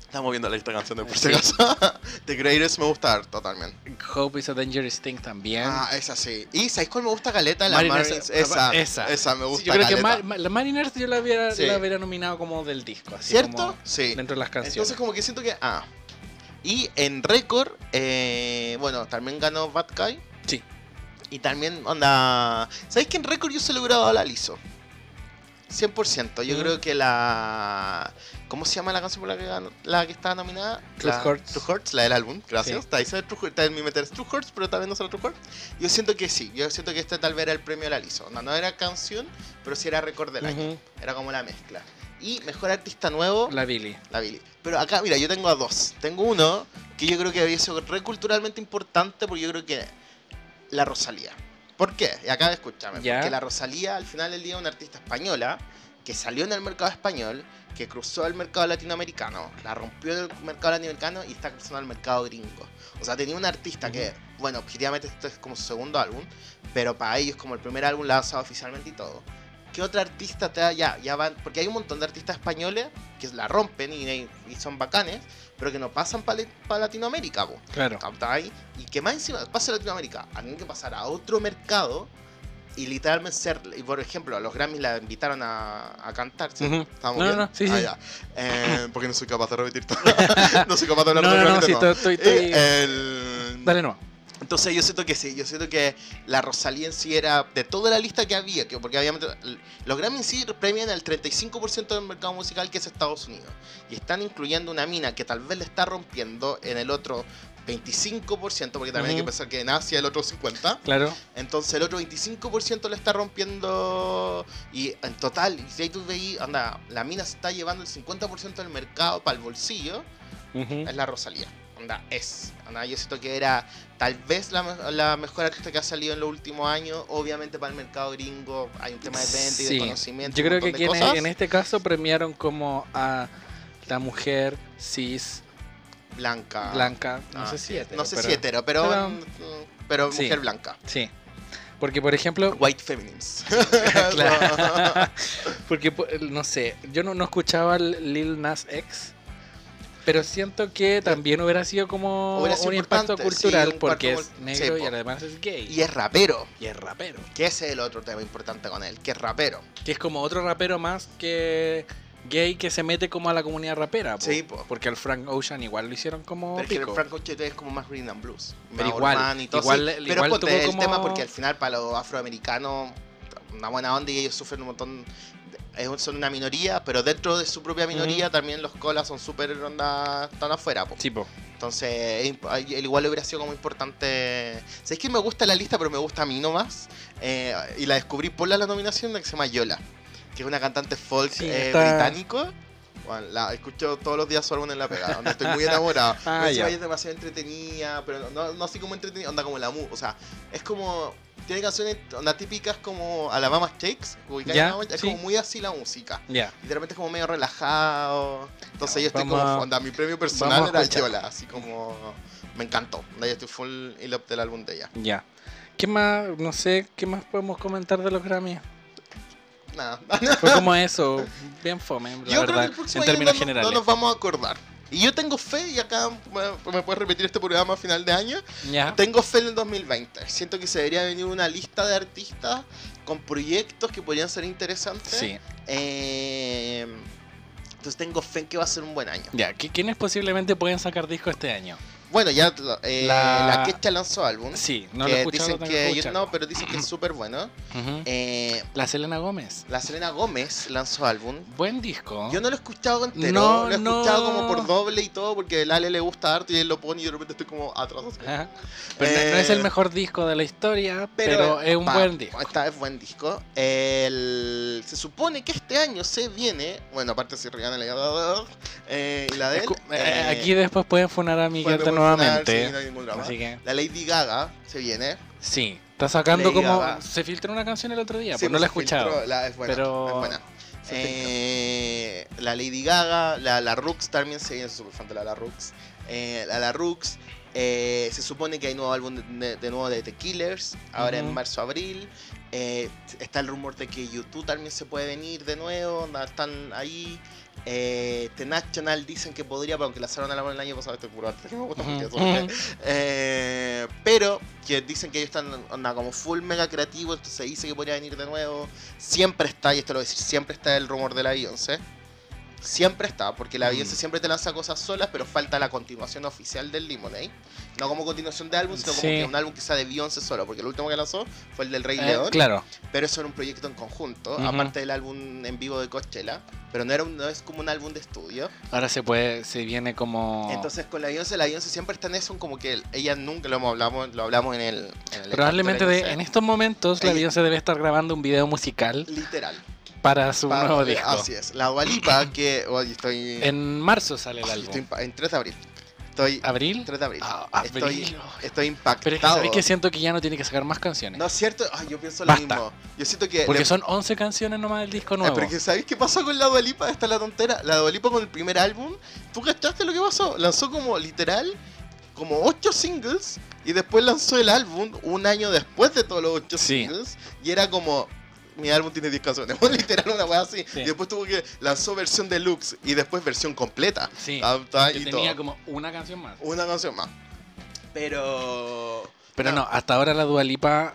Estamos viendo la lista de canciones por si Sí. acaso. <laughs> The Greatest me gusta harto también. Hope is a Dangerous Thing también. Ah, esa sí. ¿Y sabéis cuál me gusta caleta? La Mariners, eh, Esa, esa. esa. me Sí, gusta yo creo que caleta. Ma- Ma- la Mariners yo la hubiera, Sí. la hubiera nominado como del disco. Así ¿Cierto? como Sí. Dentro de las canciones. Entonces como que siento que... Ah. Y en récord, eh, bueno, también ganó Bad Guy. Sí. Y también, onda... ¿Sabéis que en récord yo se lo hubiera dado a la Liso? 100%. Yo Mm. creo que la... ¿Cómo se llama la canción por la que, ganó- la que estaba nominada? Truth La- Hurts. True Hurts, la del álbum. Gracias. Sí. Está ahí, True Hurts, está en mi meter True Hurts, pero también no sale True Hurts. Yo siento que sí. Yo siento que este tal vez era el premio a la Liso. No, no era canción, pero sí era récord del año. Era como la mezcla. Y mejor artista nuevo, La Billy. la Billy. Pero acá, mira, yo tengo a dos. Tengo uno que yo creo que había sido re culturalmente importante porque yo creo que la Rosalía. ¿Por qué? Y acá escúchame. Ya. Porque la Rosalía al final del día es una artista española que salió en el mercado español, que cruzó el mercado latinoamericano, la rompió en el mercado latinoamericano y está cruzando al mercado gringo. O sea, tenía un artista que, bueno, objetivamente esto es como su segundo álbum, pero para ellos como el primer álbum lanzado oficialmente y todo. ¿Qué otra artista te da ya? ya van, porque hay un montón de artistas españoles que la rompen y, y son bacanes, pero que no pasan para Latinoamérica, po. Claro. ¿Cachai? Y que más encima pasa a Latinoamérica, tienen que pasar a otro mercado y literalmente ser. Y por ejemplo, a los Grammys la invitaron a, a cantar. ¿sí? ¿Estamos No, bien? no, sí, Ah, sí. ya. Eh, porque no soy capaz de repetir todo. <laughs> no soy capaz de No, hablar de no, los no, Grammys sí, de estoy, el- Dale no. Entonces yo siento que sí, yo siento que la Rosalía en sí era de toda la lista que había, que porque obviamente los Grammy en sí premian el 35% del mercado musical que es Estados Unidos. Y están incluyendo una mina que tal vez le está rompiendo en el otro 25%, porque también hay que pensar que en Asia el otro 50%. Claro. Entonces el otro 25% le está rompiendo y en total, y si tú veis, anda, la mina se está llevando el 50% del mercado para el bolsillo es la Rosalía. Onda, es. Onda, yo siento que era tal vez la, me- la mejor artista que ha salido en los últimos años. Obviamente para el mercado gringo hay un tema de venta y Sí. de conocimiento. Yo creo que aquí en, este caso premiaron como a la mujer cis Blanca. blanca. No Ah, sé si hetero, No sé pero- si hetero, pero, pero- mm, Sí. mujer blanca. Sí. Porque, por ejemplo, White feminines. <laughs> Claro. <laughs> porque, po- no sé, yo no, no escuchaba Lil Nas X, pero siento que también hubiera sido como Hubiera sido un impacto importante, sí, cultural un porque es negro sí, y además es gay. y es rapero. Y es rapero. Que ese es el otro tema importante con él, que es rapero. Que es como otro rapero más que gay que se mete como a la comunidad rapera. po. Sí, po. Porque al Frank Ocean igual lo hicieron como Pero es que el pico. Franco Chete es como más rhythm and blues. Pero igual, y todo, igual- sí. Pero igual ponte, tuvo el como- tema porque al final para los afroamericanos una buena onda y ellos sufren un montón es son una minoría, pero dentro de su propia minoría también los colas son súper onda, están afuera. po. Sí, po. Entonces, es el igual hubiera sido como importante. ¿Sabes que me gusta la lista, pero me gusta a mí nomás? Eh, y la descubrí por la, la nominación de que se llama Yola, que es una cantante folk Sí, eh, está- británico. Bueno, la escucho todos los días su álbum en la pegada, donde estoy muy enamorado. <laughs> Ah, encima ya. es demasiado entretenida, pero no, no así como entretenida, onda como la mu. O sea, es como. Tiene canciones onda típicas como Alabama Shakes, Alabama? es sí. como muy así la música. Ya. Y de repente es como medio relajado. Entonces yo estoy como, a- onda, mi premio personal era. Yola, así como me encantó. Yo estoy full in love del álbum de ella. Ya. ¿Qué más? No sé, ¿qué más podemos comentar de los Grammy? Nada. <laughs> Fue como eso, bien fome, la yo creo que verdad, el en términos no, generales. no nos vamos a acordar. Y yo tengo fe, y acá me, puedes repetir este programa a final de año. Ya. Tengo fe en el 2020. Siento que se debería venir una lista de artistas con proyectos que podrían ser interesantes. Sí. Eh, entonces tengo fe en que va a ser un buen año. Ya, ¿qui- ¿quiénes posiblemente pueden sacar disco este año? Bueno, ya eh, La- la... Lanzó álbum. Sí, no lo he escuchado, dicen que, yo- no, pero dicen que es súper bueno. Eh, La Selena Gómez. la Selena Gómez lanzó álbum. Buen disco. Yo no lo he escuchado entero, No, lo he no. escuchado como por doble y todo, porque el Ale le gusta harto y él lo pone y de repente estoy como atrás. Pero no- no es el mejor disco de la historia, pero, es un buen disco. Está, es buen disco. El- se supone que este año se viene, bueno, aparte si Rihanna le eh, y la de él, eh, aquí después pueden funar a Miguel Bueno, funar, nuevamente. sí, no hay ningún drama. Así que, La Lady Gaga se viene. sí. Está sacando Lady como. Gaga. Se filtró una canción el otro día, Sí, pues no la he escuchado. la- es buena, pero- es buena. se filtró. Eh, la Lady Gaga, la, la Rux también se viene, súper fan de la, la Rux. Eh, la, la Rux, eh, se supone que hay nuevo álbum de, nuevo de The Killers, ahora en marzo-abril. Eh, está el rumor de que YouTube también se puede venir de nuevo, están ahí. Eh, The National dicen que podría, aunque lanzaron el álbum el año pasado, puro antes que me gusta mucho eso, Ujú. eh, pero que dicen que ellos están onda, como full mega creativos, entonces se dice que podría venir de nuevo. Siempre está, y esto lo voy a decir, siempre está el rumor de la Beyoncé. Siempre está, porque la Mm. Beyoncé siempre te lanza cosas solas, pero falta la continuación oficial del Lemonade. No como continuación de álbum, sino como Sí. que un álbum que sea de Beyoncé solo, porque el último que lanzó fue el del Rey Eh, León, claro. pero eso era un proyecto en conjunto, aparte del álbum en vivo de Coachella, pero no, era un- no es como un álbum de estudio. Ahora se puede, se viene como. Entonces con la Beyoncé, la Beyoncé siempre está en eso, como que ella nunca lo hablado, lo hablamos en el... En el Probablemente de- en estos momentos la Beyoncé debe estar grabando un video musical Literal. Para su nuevo eh, disco. Así es. La Dualipa, <clears throat> que hoy estoy... En marzo sale el Ay, álbum. estoy impa- en 3 de abril. Estoy... ¿Abril? 3 de abril. Ah, Estoy, abril. estoy impactado. Pero es que sabéis que siento que ya no tiene que sacar más canciones. No es cierto, Ay, yo pienso Basta. lo mismo. Yo siento que... porque le- son 11 canciones nomás del disco Eh, nuevo. pero que ¿sabéis qué pasó con la Dualipa? Esta es la tontera. La Dualipa con el primer álbum, ¿tú cachaste lo que pasó? Lanzó como literal, como 8 singles y después lanzó el álbum un año después de todos los 8 Sí. singles y era como... Mi álbum tiene 10 canciones, <laughs> literal una weá así. Sí. Y después tuvo que lanzó versión deluxe y después versión completa. Sí. Ah, ah, y tenía todo. como una canción más. Una canción más. Pero. Pero no, hasta ahora la Dualipa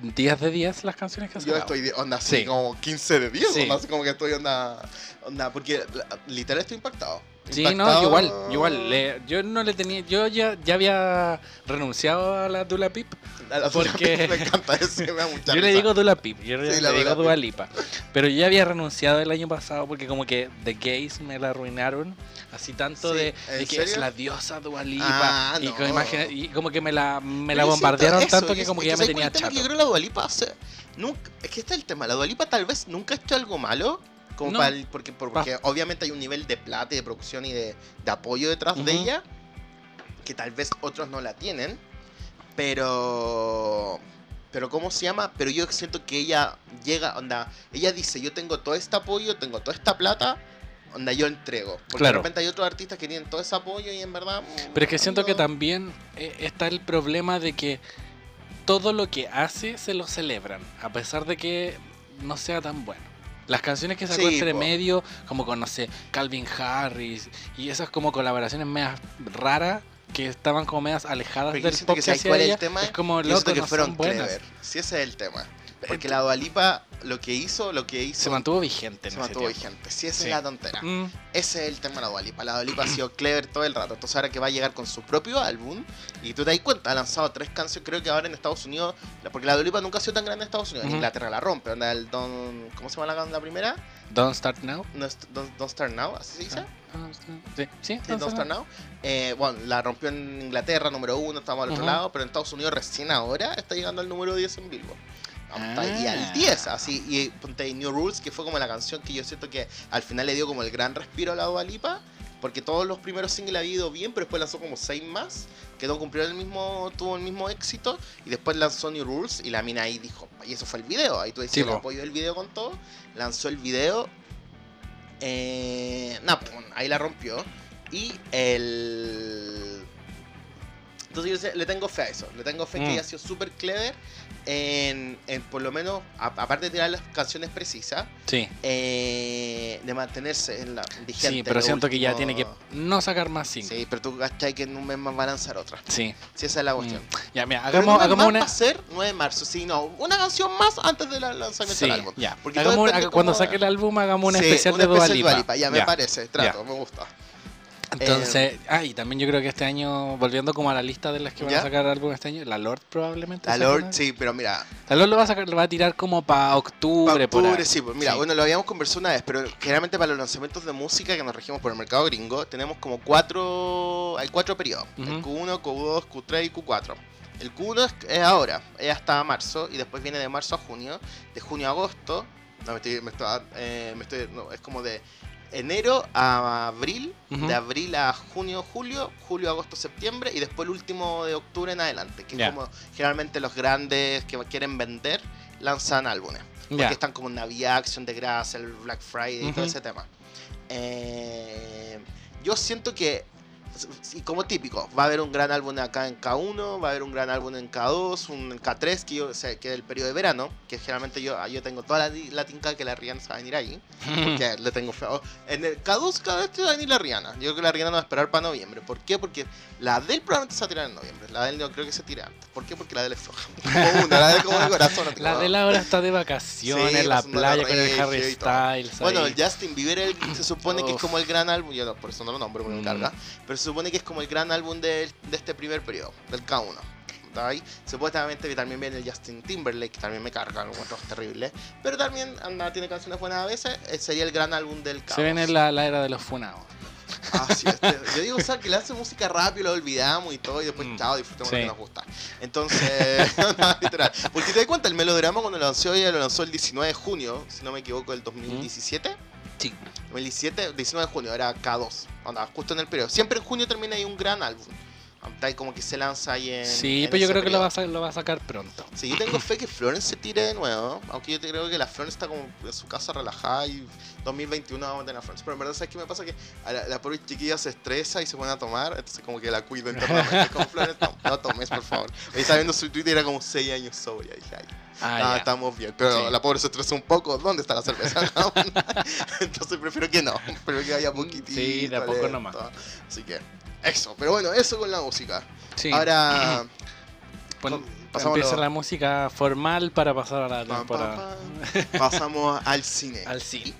10 de 10 las canciones que ha Yo sacado. estoy onda así, Sí. como 15 de 10, Sí. onda así como que estoy onda. onda porque literal estoy impactado. Sí, no, Impactado. igual, igual. le- yo no le tenía, yo ya, ya había renunciado a la Dula Pip. A la- porque- me encanta eso, me da mucha <laughs> Yo le digo Dula Pip, yo Sí, le digo Dua Lipa. Pero yo ya había renunciado el año pasado porque como que The Gays me la arruinaron. Así tanto Sí, de, ¿en de que es la diosa Dua Lipa. Ah, y, no. como imagina- y como que me la, me la bombardearon eso, tanto que es- como que es ya me ¿sabes cuál tenía es chato. Que yo creo que la Dualipa hace. Nunca, es que está el tema. La Dualipa tal vez nunca ha hecho algo malo. Como No. para el- porque, porque obviamente hay un nivel de plata y de producción y de, de apoyo detrás de Ujú. ella. Que tal vez otros no la tienen. Pero. Pero ¿cómo se llama? Pero yo siento que ella llega, onda, ella dice, yo tengo todo este apoyo, tengo toda esta plata, onda, yo entrego. Porque Claro. de repente hay otros artistas que tienen todo ese apoyo y en verdad... Pero es que siento no. que también eh, está el problema de que todo lo que hace se lo celebran, a pesar de que no sea tan bueno. Las canciones que sacó Sí, entre po. medio, como con, no sé, Calvin Harris, y esas como colaboraciones medias raras, que estaban como medias alejadas Pero del pop que que ¿sabes hacía cuál es el ella, tema? es como Yo loco, que no fueron clever. Sí, ese es el tema. Porque la Dualipa lo que hizo, lo que hizo... Se mantuvo vigente en se ese mantuvo tiempo. vigente. Sí, esa Sí. es la tontera. Mm, Ese es el tema de la Dualipa. La Dualipa ha sido clever todo el rato. Entonces ahora que va a llegar con su propio álbum, y tú te das cuenta, ha lanzado tres canciones, creo que ahora en Estados Unidos, porque la Dualipa nunca ha sido tan grande en Estados Unidos. En. Inglaterra la rompe. Onda, el Don, ¿Cómo se llama la, la primera? Don't Start Now. No, Don't, Don't Start Now, así se dice. Ah, Sí, sí, Don't Don't Start Now. Eh, bueno, la rompió en Inglaterra, número uno, estamos al otro lado, pero en Estados Unidos recién ahora está llegando al número 10 en Billboard. Ah. Y al 10, así, y ponte New Rules, que fue como la canción que yo siento que al final le dio como el gran respiro a la Dua Lipa, porque todos los primeros singles había ido bien, pero después lanzó como 6 más, que no cumplió el mismo, tuvo el mismo éxito, y después lanzó New Rules, y la mina ahí dijo, y eso fue el video, ahí tú decías Sí, el po. apoyo del video con todo, lanzó el video, eh, nah, pues, ahí la rompió, y el... Entonces yo le tengo fe a eso, le tengo fe que Mm. ella ha sido súper clever en, en por lo menos, a- aparte de tirar las canciones precisas, Sí, eh, de mantenerse en la vigente. sí, pero siento que ya último- tiene que no sacar más singles. Sí, pero tú cachai que en un mes más va a lanzar otra. Sí. Sí, esa es la cuestión. Ya, mira, hagamos, hagamos más una. va a ser 9 de marzo, sí, no, una canción más antes del lanzamiento Sí, del álbum. ya. Porque Hagamos depende cuando cómo- saque el álbum, hagamos un Sí, especial un de Dua Lipa. Lipa, Ya, me Ya. parece, trato, me gusta. Entonces, ah, y también yo creo que este año, volviendo como a la lista de las que van ¿Ya? a sacar álbum este año, la Lord probablemente. La Lord, una. sí, pero mira, La Lord lo va a sacar, lo va a tirar como para octubre, Pa' octubre, sí, pues mira, Sí. bueno, lo habíamos conversado una vez, pero generalmente para los lanzamientos de música que nos regimos por el mercado gringo, tenemos como cuatro, hay cuatro periodos, el Ujú. Q1, Q2, Q3 y Q4. El Q1 es, es ahora, es hasta marzo, y después viene de marzo a junio, de junio a agosto, no, me estoy, me estoy, eh, me estoy- no, es como de enero a abril, de abril a junio, julio, julio, agosto, septiembre y después el último de octubre en adelante, que es como generalmente los grandes que quieren vender lanzan álbumes. Porque están como Navidad, Acción de Gracia, el Black Friday y todo ese tema. Eh, yo siento que, y como típico, va a haber un gran álbum acá en K1, va a haber un gran álbum en K2, un en K3, que, yo, o sea, que es el periodo de verano, que generalmente yo, yo tengo toda la, la tinca que la Rihanna se va a venir ahí, <laughs> porque le tengo feo. En el K2 cada vez va a venir la Rihanna. Yo creo que la Rihanna no va a esperar para noviembre. ¿Por qué? Porque la de él probablemente se va a tirar en noviembre. La de él no creo que se tire antes. ¿Por qué? Porque la de él es floja. <laughs> Como una, la de él como de corazón. así La como- de la hora está de vacaciones Sí, en la playa con el Harry. Styles. Bueno, el Justin Bieber el- se supone que es como el gran álbum, yo no, por eso no lo nombro me Mm. carga, pero supone que es como el gran álbum de, de este primer periodo, del K1. ¿Está ahí? Supuestamente que también viene el Justin Timberlake, que también me carga, lo encuentro terrible. Pero también anda, tiene canciones buenas a veces, eh, sería el gran álbum del K2. Se viene la, la era de los funados. Ah, sí, este- yo digo, o sea, que le hace música rápido, lo olvidamos y todo, y después, Mm. chao, disfrutemos lo Sí. que nos gusta. Entonces, <laughs> no, literal. Porque te das cuenta, el melodrama cuando lo lanzó, ella lo lanzó el 19 de junio, si no me equivoco, del 2017. Sí. 2017, 19 de junio, era K2. Onda, justo en el periodo. Siempre en junio termina ahí un gran álbum. Está ahí como que se lanza ahí en. Sí, en pero yo creo que lo periodo. va, a, lo va a sacar pronto. Sí, yo tengo fe que Florence se tire de nuevo. Aunque yo te creo que la Florence está como en su casa relajada y 2021 vamos a tener a Florence. Pero en verdad, ¿sabes qué me pasa? Que a la, la pobre chiquilla se estresa y se pone a tomar. Entonces, como que la cuido internamente. Como Florence, no, no tomes, por favor. Ahí estaba viendo su Twitter era como 6 años sobria. Dije, ay, Ah, ya. estamos bien. Pero Sí. la pobre se estresa un poco. ¿Dónde está la cerveza? <laughs> Entonces, prefiero que no. Prefiero que haya poquitito. Sí, de a poco nomás. Así que, eso. Pero bueno, eso con la música. Sí. Ahora. <clears throat> Pon- empieza lo- la música formal para pasar a la pam, pam, temporada. pam, <laughs> pasamos al cine. Al cine.